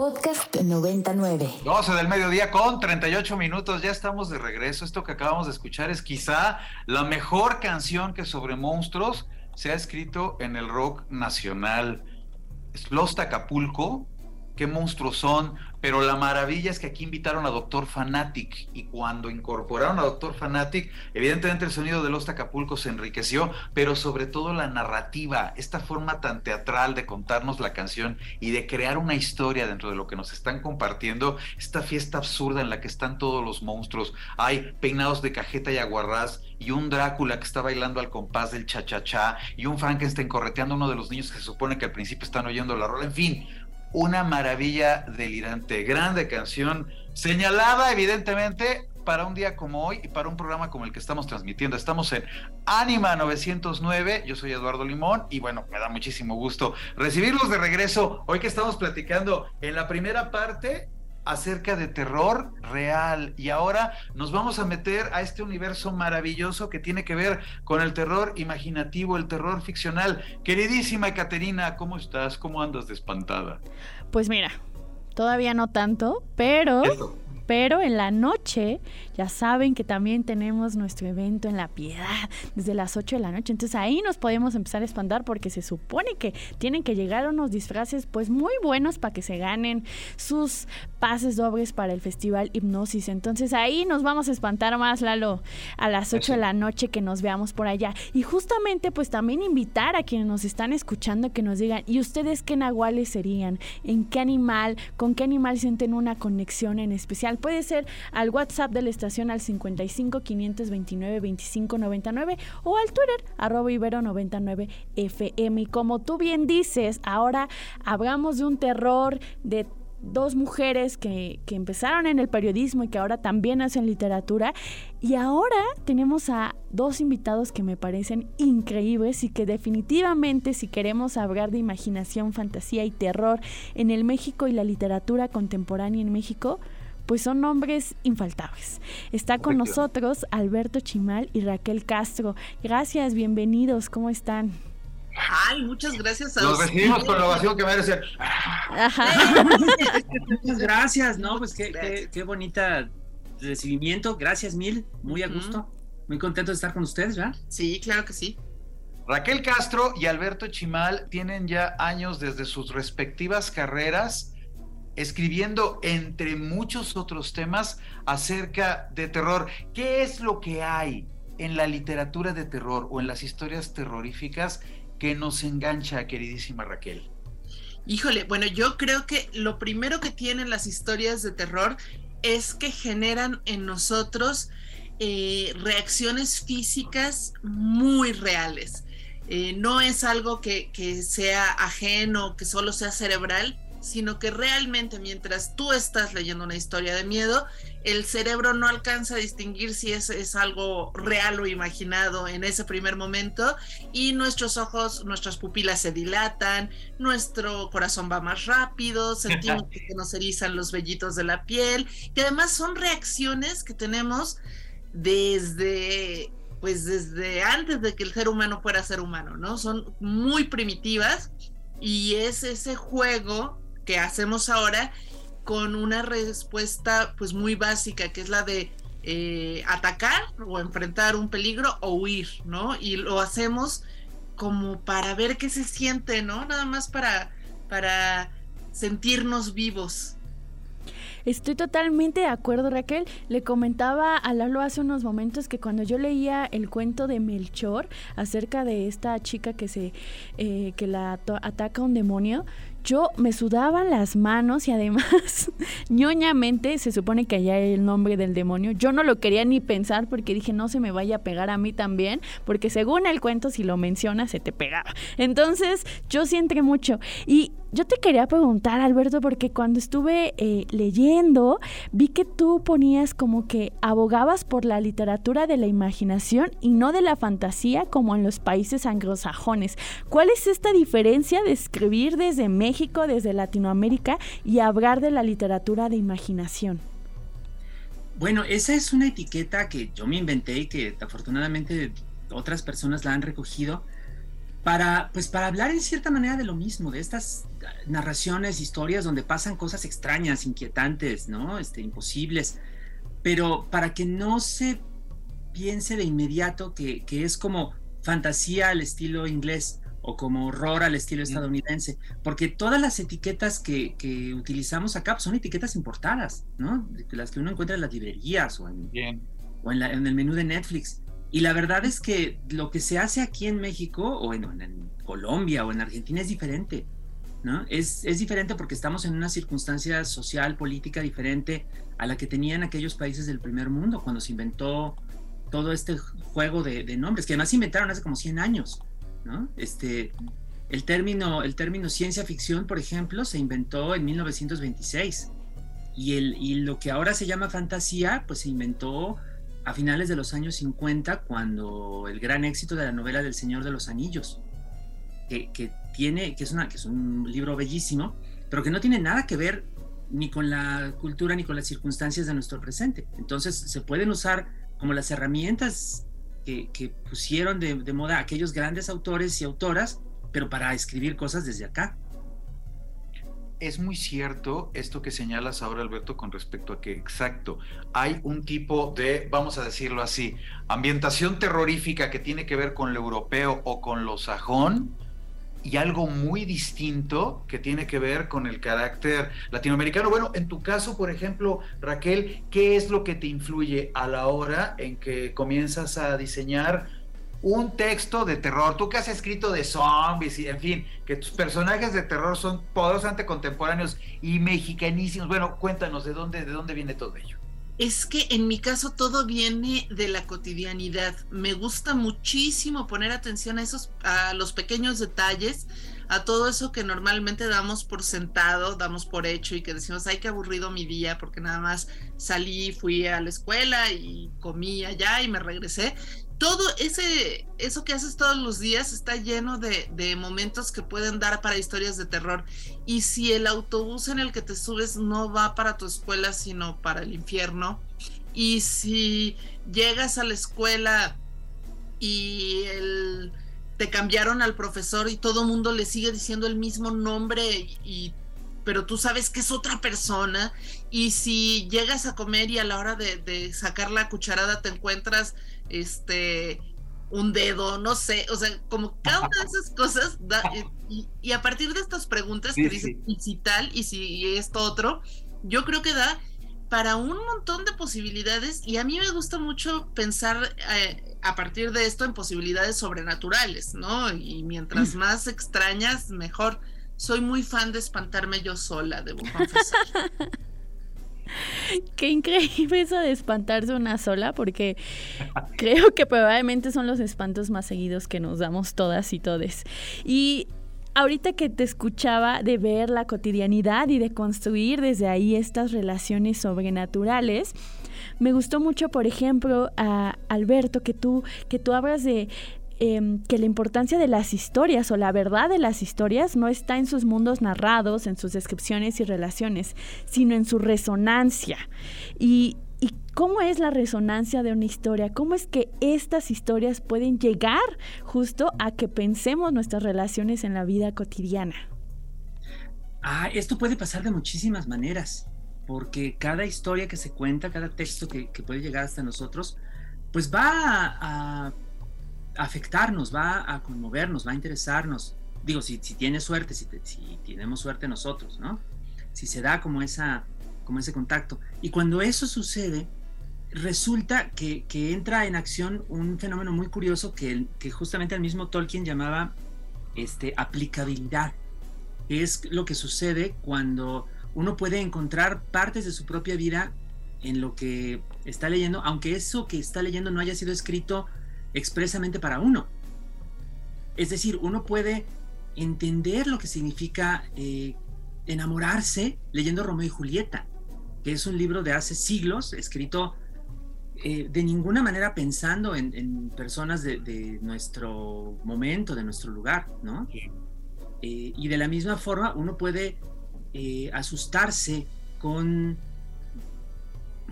Podcast 99. 12 del mediodía con 38 minutos, ya estamos de regreso. Esto que acabamos de escuchar es quizá la mejor canción que sobre monstruos se ha escrito en el rock nacional. Lost Acapulco, qué monstruos son, pero la maravilla es que aquí invitaron a Doctor Fanatic y cuando incorporaron a Doctor Fanatic, evidentemente el sonido de Los Acapulco se enriqueció, pero sobre todo la narrativa, esta forma tan teatral de contarnos la canción y de crear una historia dentro de lo que nos están compartiendo, esta fiesta absurda en la que están todos los monstruos, hay peinados de cajeta y aguarrás y un Drácula que está bailando al compás del cha-cha-cha y un Frankenstein correteando a uno de los niños que se supone que al principio están oyendo la rola, en fin, una maravilla delirante, grande canción, señalada evidentemente para un día como hoy y para un programa como el que estamos transmitiendo. Estamos en Anima 909, yo soy Eduardo Limón y bueno, me da muchísimo gusto recibirlos de regreso hoy que estamos platicando en la primera parte acerca de terror real y ahora nos vamos a meter a este universo maravilloso que tiene que ver con el terror imaginativo, el terror ficcional. Queridísima Ekaterina, ¿cómo estás? ¿Cómo andas de espantada? Pues mira, todavía no tanto, pero pero en la noche ya saben que también tenemos nuestro evento en La Piedad desde las 8 de la noche. Entonces ahí nos podemos empezar a espantar porque se supone que tienen que llegar unos disfraces pues muy buenos para que se ganen sus pases dobles para el festival Hipnosis. Entonces ahí nos vamos a espantar más, Lalo, a las 8 de la noche que nos veamos por allá. Y justamente pues también invitar a quienes nos están escuchando que nos digan, ¿y ustedes qué nahuales serían? ¿En qué animal? ¿Con qué animal sienten una conexión en especial? Puede ser al WhatsApp de la estación al 55 529 25 99 o al Twitter arroba ibero 99 FM. Y como tú bien dices, ahora hablamos de un terror de dos mujeres que, que, empezaron en el periodismo y que ahora también hacen literatura. Y ahora tenemos a dos invitados que me parecen increíbles y que definitivamente si queremos hablar de imaginación, fantasía y terror en el México y la literatura contemporánea en México, pues son nombres infaltables. Está con nosotros Alberto Chimal y Raquel Castro. Gracias, bienvenidos, ¿cómo están? Ay, muchas gracias a Nos recibimos con la ovación que merecen. Muchas gracias, ¿no? Pues qué, qué, qué, bonita recibimiento. Gracias mil, muy a gusto. Muy contento de estar con ustedes, ¿verdad? Sí, claro que sí. Raquel Castro y Alberto Chimal tienen ya años desde sus respectivas carreras escribiendo entre muchos otros temas acerca de terror. ¿Qué es lo que hay en la literatura de terror o en las historias terroríficas que nos engancha, queridísima Raquel? Híjole, bueno, yo creo que lo primero que tienen las historias de terror es que generan en nosotros eh, reacciones físicas muy reales. Eh, no es algo que, que sea ajeno, que solo sea cerebral, sino que realmente mientras tú estás leyendo una historia de miedo, el cerebro no alcanza a distinguir si es, es, algo real o imaginado en ese primer momento y nuestros ojos, nuestras pupilas se dilatan, nuestro corazón va más rápido, sentimos que nos erizan los vellitos de la piel, que además son reacciones que tenemos desde pues desde antes de que el ser humano fuera ser humano, ¿no? Son muy primitivas y es ese juego que hacemos ahora con una respuesta pues muy básica, que es la de eh, atacar o enfrentar un peligro o huir, ¿no? Y lo hacemos como para ver qué se siente, ¿no? Nada más para, para sentirnos vivos. Estoy totalmente de acuerdo, Raquel. Le comentaba a Lalo hace unos momentos que cuando yo leía el cuento de Melchor acerca de esta chica que se eh, que la ataca un demonio, yo me sudaban las manos y además, ñoñamente, se supone que allá el nombre del demonio. Yo no lo quería ni pensar porque dije, no se me vaya a pegar a mí también, porque según el cuento, si lo mencionas, se te pegaba. Entonces, yo sí entré mucho. Y yo te quería preguntar, Alberto, porque cuando estuve eh, leyendo, vi que tú ponías como que abogabas por la literatura de la imaginación y no de la fantasía como en los países anglosajones. ¿Cuál es esta diferencia de escribir desde México, desde Latinoamérica y hablar de la literatura de imaginación? Bueno, esa es una etiqueta que yo me inventé y que afortunadamente otras personas la han recogido para, pues para hablar en cierta manera de lo mismo, de estas narraciones, historias donde pasan cosas extrañas, inquietantes, ¿no? Este, imposibles, pero para que no se piense de inmediato que, que es como fantasía al estilo inglés o como horror al estilo estadounidense, porque todas las etiquetas que, que utilizamos acá pues, son etiquetas importadas, ¿no? Las que uno encuentra en las librerías o en, O en, en el menú de Netflix. Y la verdad es que lo que se hace aquí en México o en, en Colombia o en Argentina es diferente. ¿no? Es, es, diferente porque estamos en una circunstancia social, política diferente a la que tenían aquellos países del primer mundo cuando se inventó todo este juego de, de nombres, que además se inventaron hace como 100 años. Este, el, término, el término ciencia ficción, por ejemplo, se inventó en 1926. Y, el, y lo que ahora se llama fantasía, pues se inventó a finales de los años 50, cuando el gran éxito de la novela del Señor de los Anillos, que, tiene, que es, una, que es un libro bellísimo, pero que no tiene nada que ver ni con la cultura ni con las circunstancias de nuestro presente. Entonces se pueden usar como las herramientas que, pusieron de, de, moda aquellos grandes autores y autoras, pero para escribir cosas desde acá. Es muy cierto esto que señalas ahora, Alberto, con respecto a que, exacto, hay un tipo de, vamos a decirlo así, ambientación terrorífica que tiene que ver con lo europeo o con lo sajón, y algo muy distinto que tiene que ver con el carácter latinoamericano. Bueno, en tu caso, por ejemplo, Raquel, ¿qué es lo que te influye a la hora en que comienzas a diseñar un texto de terror, tú que has escrito de zombies y en fin, que tus personajes de terror son poderosamente contemporáneos y mexicanísimos. Bueno, cuéntanos de dónde, de dónde viene todo ello. Es que en mi caso todo viene de la cotidianidad. Me gusta muchísimo poner atención a esos, a los pequeños detalles, a todo eso que normalmente damos por sentado, damos por hecho y que decimos, ay, qué aburrido mi día, porque nada más salí, fui a la escuela y comí allá y me regresé todo ese, eso que haces todos los días está lleno de, de, momentos que pueden dar para historias de terror. Y si el autobús en el que te subes no va para tu escuela, sino para el infierno, y si llegas a la escuela y te cambiaron al profesor y todo mundo le sigue diciendo el mismo nombre y pero tú sabes que es otra persona y si llegas a comer y a la hora de, de sacar la cucharada te encuentras este, un dedo, no sé, o sea, como cada una de esas cosas, y, a partir de estas preguntas que dicen, y si tal, y si esto otro, yo creo que da para un montón de posibilidades y a mí me gusta mucho pensar eh, a partir de esto en posibilidades sobrenaturales, ¿no? Y mientras mm. más extrañas, mejor. Soy muy fan de espantarme yo sola, debo confesar. Qué increíble eso de espantarse una sola, porque creo que probablemente son los espantos más seguidos que nos damos todas y todes. Y ahorita que te escuchaba de ver la cotidianidad y de construir desde ahí estas relaciones sobrenaturales, me gustó mucho, por ejemplo, a Alberto, que tú, que tú hablas de Em, que la importancia de las historias o la verdad de las historias no está en sus mundos narrados, en sus descripciones y relaciones, sino en su resonancia. Y, ¿Y cómo es la resonancia de una historia? ¿Cómo es que estas historias pueden llegar justo a que pensemos nuestras relaciones en la vida cotidiana? Ah, esto puede pasar de muchísimas maneras, porque cada historia que se cuenta, cada texto que, puede llegar hasta nosotros, pues va a afectarnos, va a conmovernos, va a interesarnos. Digo, si, si tiene suerte, si, tenemos suerte nosotros, ¿no? Si se da como, esa, como ese contacto. Y cuando eso sucede, resulta que, que entra en acción un fenómeno muy curioso que, que justamente el mismo Tolkien llamaba este, aplicabilidad. Es lo que sucede cuando uno puede encontrar partes de su propia vida en lo que está leyendo, aunque eso que está leyendo no haya sido escrito expresamente para uno. Es decir, uno puede entender lo que significa eh, enamorarse leyendo Romeo y Julieta, que es un libro de hace siglos, escrito eh, de ninguna manera pensando en, personas de, nuestro momento, de nuestro lugar, ¿no? Eh, y de la misma forma, uno puede asustarse con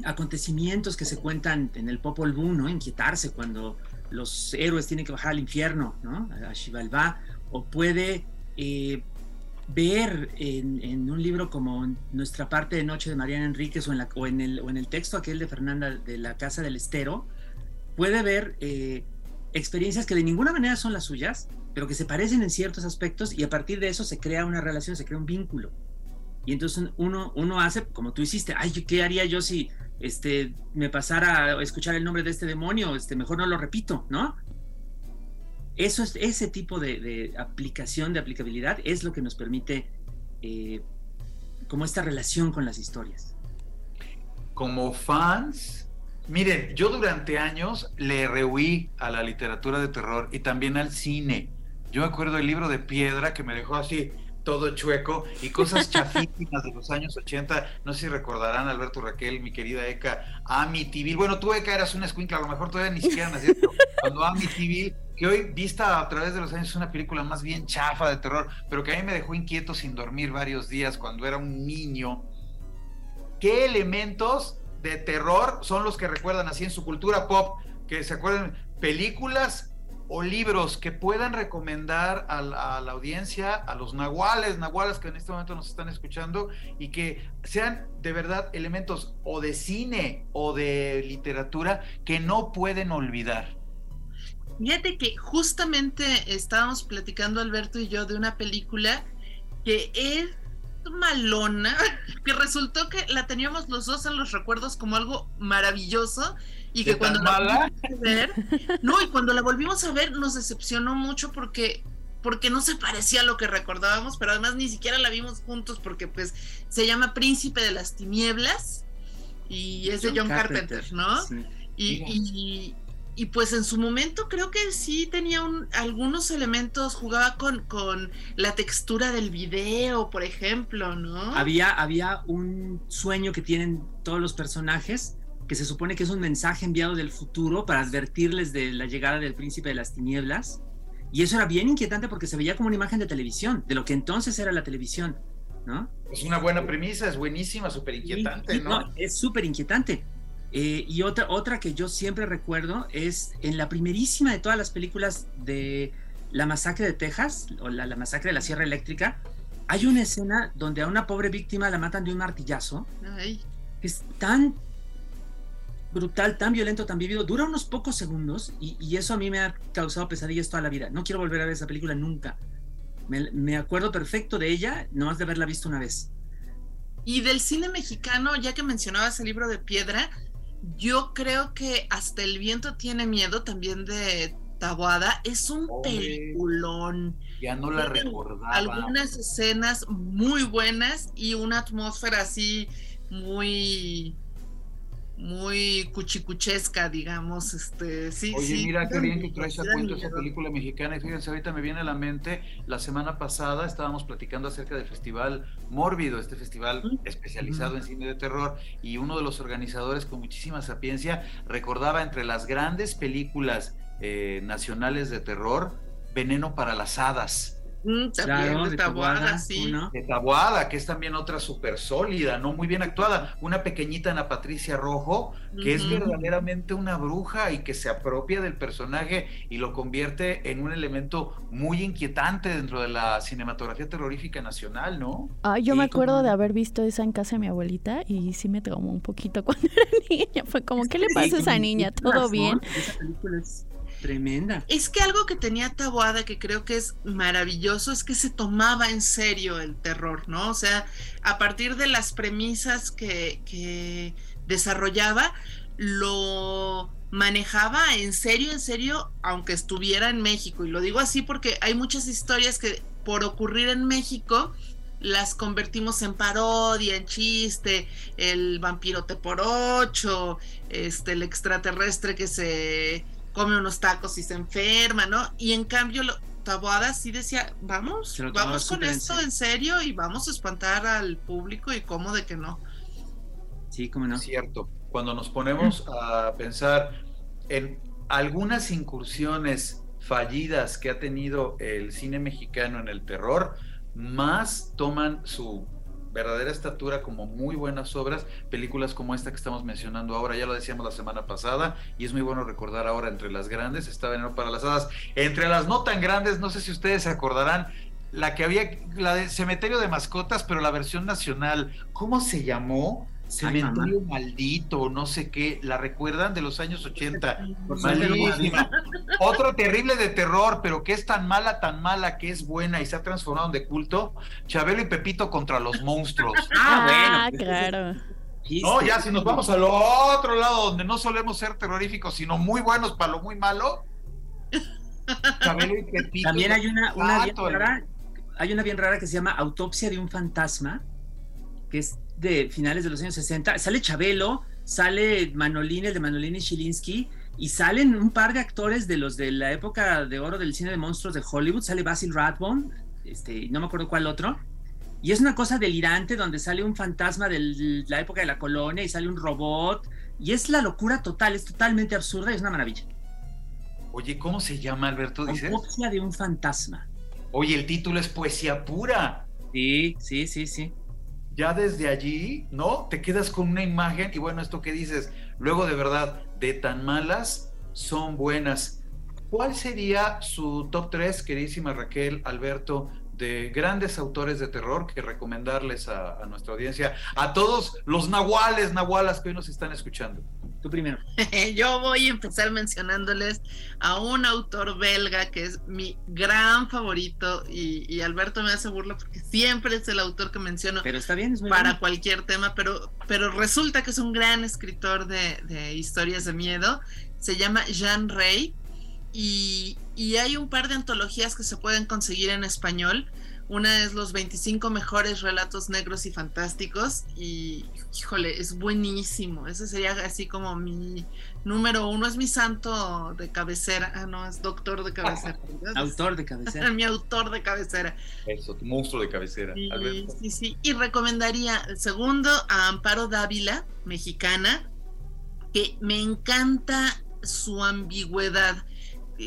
acontecimientos que se cuentan en el Popol Vuh, ¿no? Inquietarse cuando los héroes tienen que bajar al infierno, ¿no? A Xibalbá, o puede eh, ver en, un libro como Nuestra parte de Noche de Mariana Enríquez o en, la, o en, el, o en el texto aquel de Fernanda de la Casa del Estero, puede ver eh, experiencias que de ninguna manera son las suyas, pero que se parecen en ciertos aspectos y a partir de eso se crea una relación, se crea un vínculo. Y entonces uno, uno hace, como tú hiciste, ay, ¿qué haría yo si este, me pasara a escuchar el nombre de este demonio? Este, mejor no lo repito, ¿no? Eso es, ese tipo de, aplicación, de aplicabilidad, es lo que nos permite eh, como esta relación con las historias. Como fans, miren, yo durante años le rehuí a la literatura de terror y también al cine. Yo me acuerdo del libro de piedra que me dejó así todo chueco y cosas chafísimas de los años 80. No sé si recordarán, Alberto Raquel, mi querida Eka, Amityville. Bueno, tú, Eka, eras una escuincla, a lo mejor todavía ni siquiera naciste. Cuando Amityville que hoy, vista a través de los años, es una película más bien chafa de terror, pero que a mí me dejó inquieto sin dormir varios días cuando era un niño. ¿Qué elementos de terror son los que recuerdan así en su cultura pop? Que se acuerden, películas o libros que puedan recomendar a la, audiencia, a los nahuales, nahuales que en este momento nos están escuchando y que sean de verdad elementos o de cine o de literatura que no pueden olvidar. Fíjate que justamente estábamos platicando Alberto y yo de una película que es malona, que resultó que la teníamos los dos en los recuerdos como algo maravilloso y que cuando la volvimos a ver, no, y cuando la volvimos a ver nos decepcionó mucho porque porque no se parecía a lo que recordábamos, pero además ni siquiera la vimos juntos porque pues se llama Príncipe de las Tinieblas y es de John Carpenter, ¿no? y, y pues en su momento creo que sí tenía algunos elementos, jugaba con, con la textura del video, por ejemplo, ¿no? Había, había un sueño que tienen todos los personajes, que se supone que es un mensaje enviado del futuro para advertirles de la llegada del príncipe de las tinieblas. Y eso era bien inquietante porque se veía como una imagen de televisión, de lo que entonces era la televisión, ¿no? Es una buena premisa, es buenísima, súper inquietante, ¿no? ¿no? Es súper inquietante. Eh, y otra, otra que yo siempre recuerdo es en la primerísima de todas las películas de La Masacre de Texas, o la, Masacre de la Sierra Eléctrica, hay una escena donde a una pobre víctima la matan de un martillazo. Es tan brutal, tan violento, tan vivido. Dura unos pocos segundos y, eso a mí me ha causado pesadillas toda la vida. No quiero volver a ver esa película nunca. Me, me acuerdo perfecto de ella, no has de haberla visto una vez. Y del cine mexicano, ya que mencionabas el libro de piedra, yo creo que hasta el viento tiene miedo también de Tabuada. Es un peliculón. Ya no la recordaba. Algunas escenas muy buenas y una atmósfera así muy muy cuchicuchesca, digamos, este, sí, Oye, mira qué bien que traes a cuento esa película mexicana. Y fíjense, ahorita me viene a la mente, la semana pasada estábamos platicando acerca del festival Mórbido, este festival especializado en cine de terror y uno de los organizadores con muchísima sapiencia recordaba entre las grandes películas eh, nacionales de terror, Veneno para las Hadas, Mm, de Tabuada, sí. De Tabuada, que es también otra súper sólida, ¿no? Muy bien actuada. Una pequeñita Ana Patricia Rojo, que es verdaderamente una bruja y que se apropia del personaje y lo convierte en un elemento muy inquietante dentro de la cinematografía terrorífica nacional, ¿no? Ah, yo me acuerdo de haber visto esa en casa de mi abuelita y sí me traumó un poquito cuando era niña. Fue como, ¿qué le pasa a esa niña? ¿Todo bien? Esa película es Tremenda. Es que algo que tenía Tabuada que creo que es maravilloso es que se tomaba en serio el terror, ¿no? O sea, a partir de las premisas que, desarrollaba, lo manejaba en serio, en serio, aunque estuviera en México. Y lo digo así porque hay muchas historias que por ocurrir en México las convertimos en parodia, en chiste, el vampirote por ocho, este, el extraterrestre que se come unos tacos y se enferma, ¿no? Y en cambio, lo, Taboada sí decía, vamos, vamos con esto en serio y vamos a espantar al público y cómo de que no. Sí, cómo no. Cierto. Cuando nos ponemos a pensar en algunas incursiones fallidas que ha tenido el cine mexicano en el terror, más toman su verdadera estatura como muy buenas obras, películas como esta que estamos mencionando ahora, ya lo decíamos la semana pasada, y es muy bueno recordar ahora entre las grandes, está Veneno para las Hadas, entre las no tan grandes, no sé si ustedes se acordarán, la que había, la de Cementerio de Mascotas, pero la versión nacional, ¿cómo se llamó? Cementerio maldito, no sé qué, ¿la recuerdan de los años 80? Malísima. Otro terrible de terror, pero que es tan mala, tan mala, que es buena y se ha transformado en de culto. Chabelo y Pepito contra los monstruos. Ah, bueno. Pues, claro. No, ya si nos vamos al otro lado, donde no solemos ser terroríficos, sino muy buenos para lo muy malo. Chabelo y Pepito. También hay una, una bien rara, hay una bien rara que se llama Autopsia de un fantasma, que es de finales de los años 60. Sale Chabelo, sale Manolín, el de Manolín y Chilinsky, y salen un par de actores de los de la época de oro del cine de monstruos de Hollywood. Sale Basil Rathbone, este, no me acuerdo cuál otro. Y es una cosa delirante donde sale un fantasma de la época de la colonia y sale un robot. Y es la locura total, es totalmente absurda y es una maravilla. Oye, ¿cómo se llama, Alberto? Dices? de un fantasma. Oye, el título es poesía pura. Sí, sí, sí, sí ya desde allí, ¿no? Te quedas con una imagen y bueno, esto que dices, luego de verdad, de tan malas son buenas. ¿Cuál sería su top 3, queridísima Raquel, Alberto, de grandes autores de terror que recomendarles a, a nuestra audiencia, a todos los nahuales, nahualas que hoy nos están escuchando? Tú primero. Yo voy a empezar mencionándoles a un autor belga que es mi gran favorito y, Alberto me hace burla porque siempre es el autor que menciono pero está bien, para cualquier tema, pero, pero resulta que es un gran escritor de, historias de miedo. Se llama Jean Rey y, y hay un par de antologías que se pueden conseguir en español una es los 25 mejores relatos negros y fantásticos y híjole, es buenísimo. Ese sería así como mi número uno, es mi santo de cabecera. Ah, no, es doctor de cabecera. autor de cabecera. mi autor de cabecera. Eso, tu monstruo de cabecera. Sí, sí, sí. Y recomendaría el segundo a Amparo Dávila, mexicana, que me encanta su ambigüedad,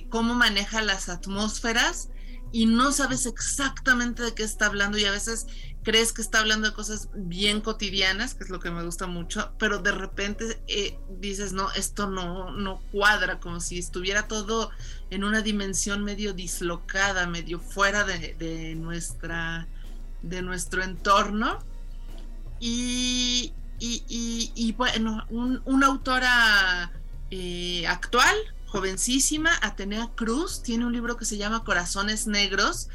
cómo maneja las atmósferas y no sabes exactamente de qué está hablando y a veces crees que está hablando de cosas bien cotidianas, que es lo que me gusta mucho, pero de repente eh, dices, no, esto no, no cuadra, como si estuviera todo en una dimensión medio dislocada, medio fuera de, nuestra, de nuestro entorno. Y, y, bueno, una autora eh, actual, jovencísima, Atenea Cruz, tiene un libro que se llama Corazones Negros,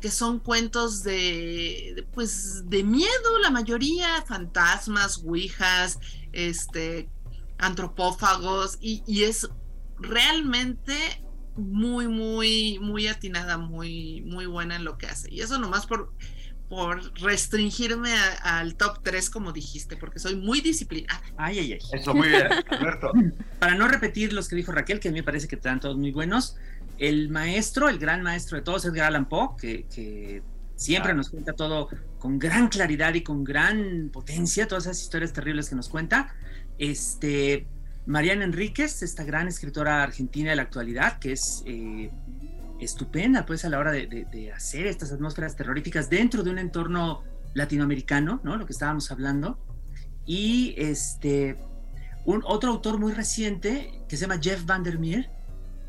que son cuentos de, pues, de miedo, la mayoría, fantasmas, ouijas, este, antropófagos, y, y es realmente muy, muy, muy atinada, muy, muy buena en lo que hace. Y eso nomás por por restringirme al top 3, como dijiste, porque soy muy disciplinada. Ay, ay, ay. Eso, muy bien, Alberto. Para no repetir los que dijo Raquel, que a mí me parece que están todos muy buenos, el maestro, el gran maestro de todos, Edgar Allan Poe, que, siempre nos cuenta todo con gran claridad y con gran potencia, todas esas historias terribles que nos cuenta. Este, Mariana Enríquez, esta gran escritora argentina de la actualidad, que es eh, estupenda pues a la hora de, hacer estas atmósferas terroríficas dentro de un entorno latinoamericano, ¿no? Lo que estábamos hablando. Y este, un, otro autor muy reciente que se llama Jeff Vandermeer,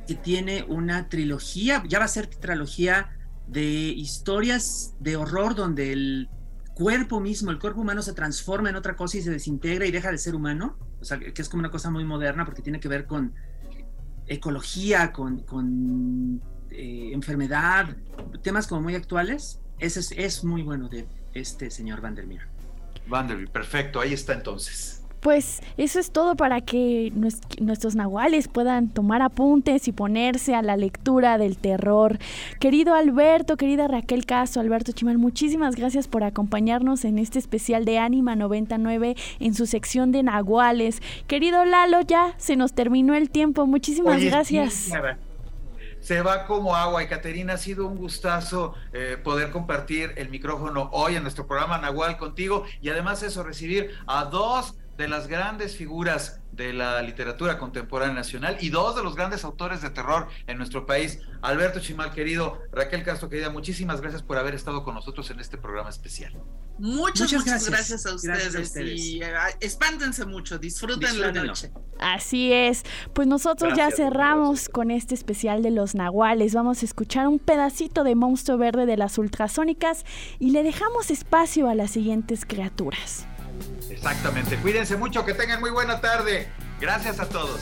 que tiene una trilogía, ya va a ser trilogía de historias de horror donde el cuerpo mismo, el cuerpo humano se transforma en otra cosa y se desintegra y deja de ser humano, o sea, que es como una cosa muy moderna porque tiene que ver con ecología, con, con eh, enfermedad, temas como muy actuales, ese es, muy bueno de este señor Vandermeer. Vandermeer, perfecto, ahí está entonces. Pues eso es todo para que nuestros nahuales puedan tomar apuntes y ponerse a la lectura del terror. Querido Alberto, querida Raquel Caso, Alberto Chimal, muchísimas gracias por acompañarnos en este especial de Anima 99 en su sección de nahuales. Querido Lalo, ya se nos terminó el tiempo. Muchísimas gracias se va como agua. Y Caterina, ha sido un gustazo eh, poder compartir el micrófono hoy en nuestro programa Nahual contigo y además eso, recibir a dos de las grandes figuras de la literatura contemporánea nacional y dos de los grandes autores de terror en nuestro país. Alberto Chimal, querido, Raquel Castro, querida, muchísimas gracias por haber estado con nosotros en este programa especial. Muchas, muchas, gracias. a ustedes, y eh, espántense mucho, disfruten la noche. Así es, pues nosotros ya cerramos con este especial de los nahuales, vamos a escuchar un pedacito de Monstruo Verde de las ultrasónicas y le dejamos espacio a las siguientes criaturas. Exactamente. Cuídense mucho, que tengan muy buena tarde. Gracias a todos.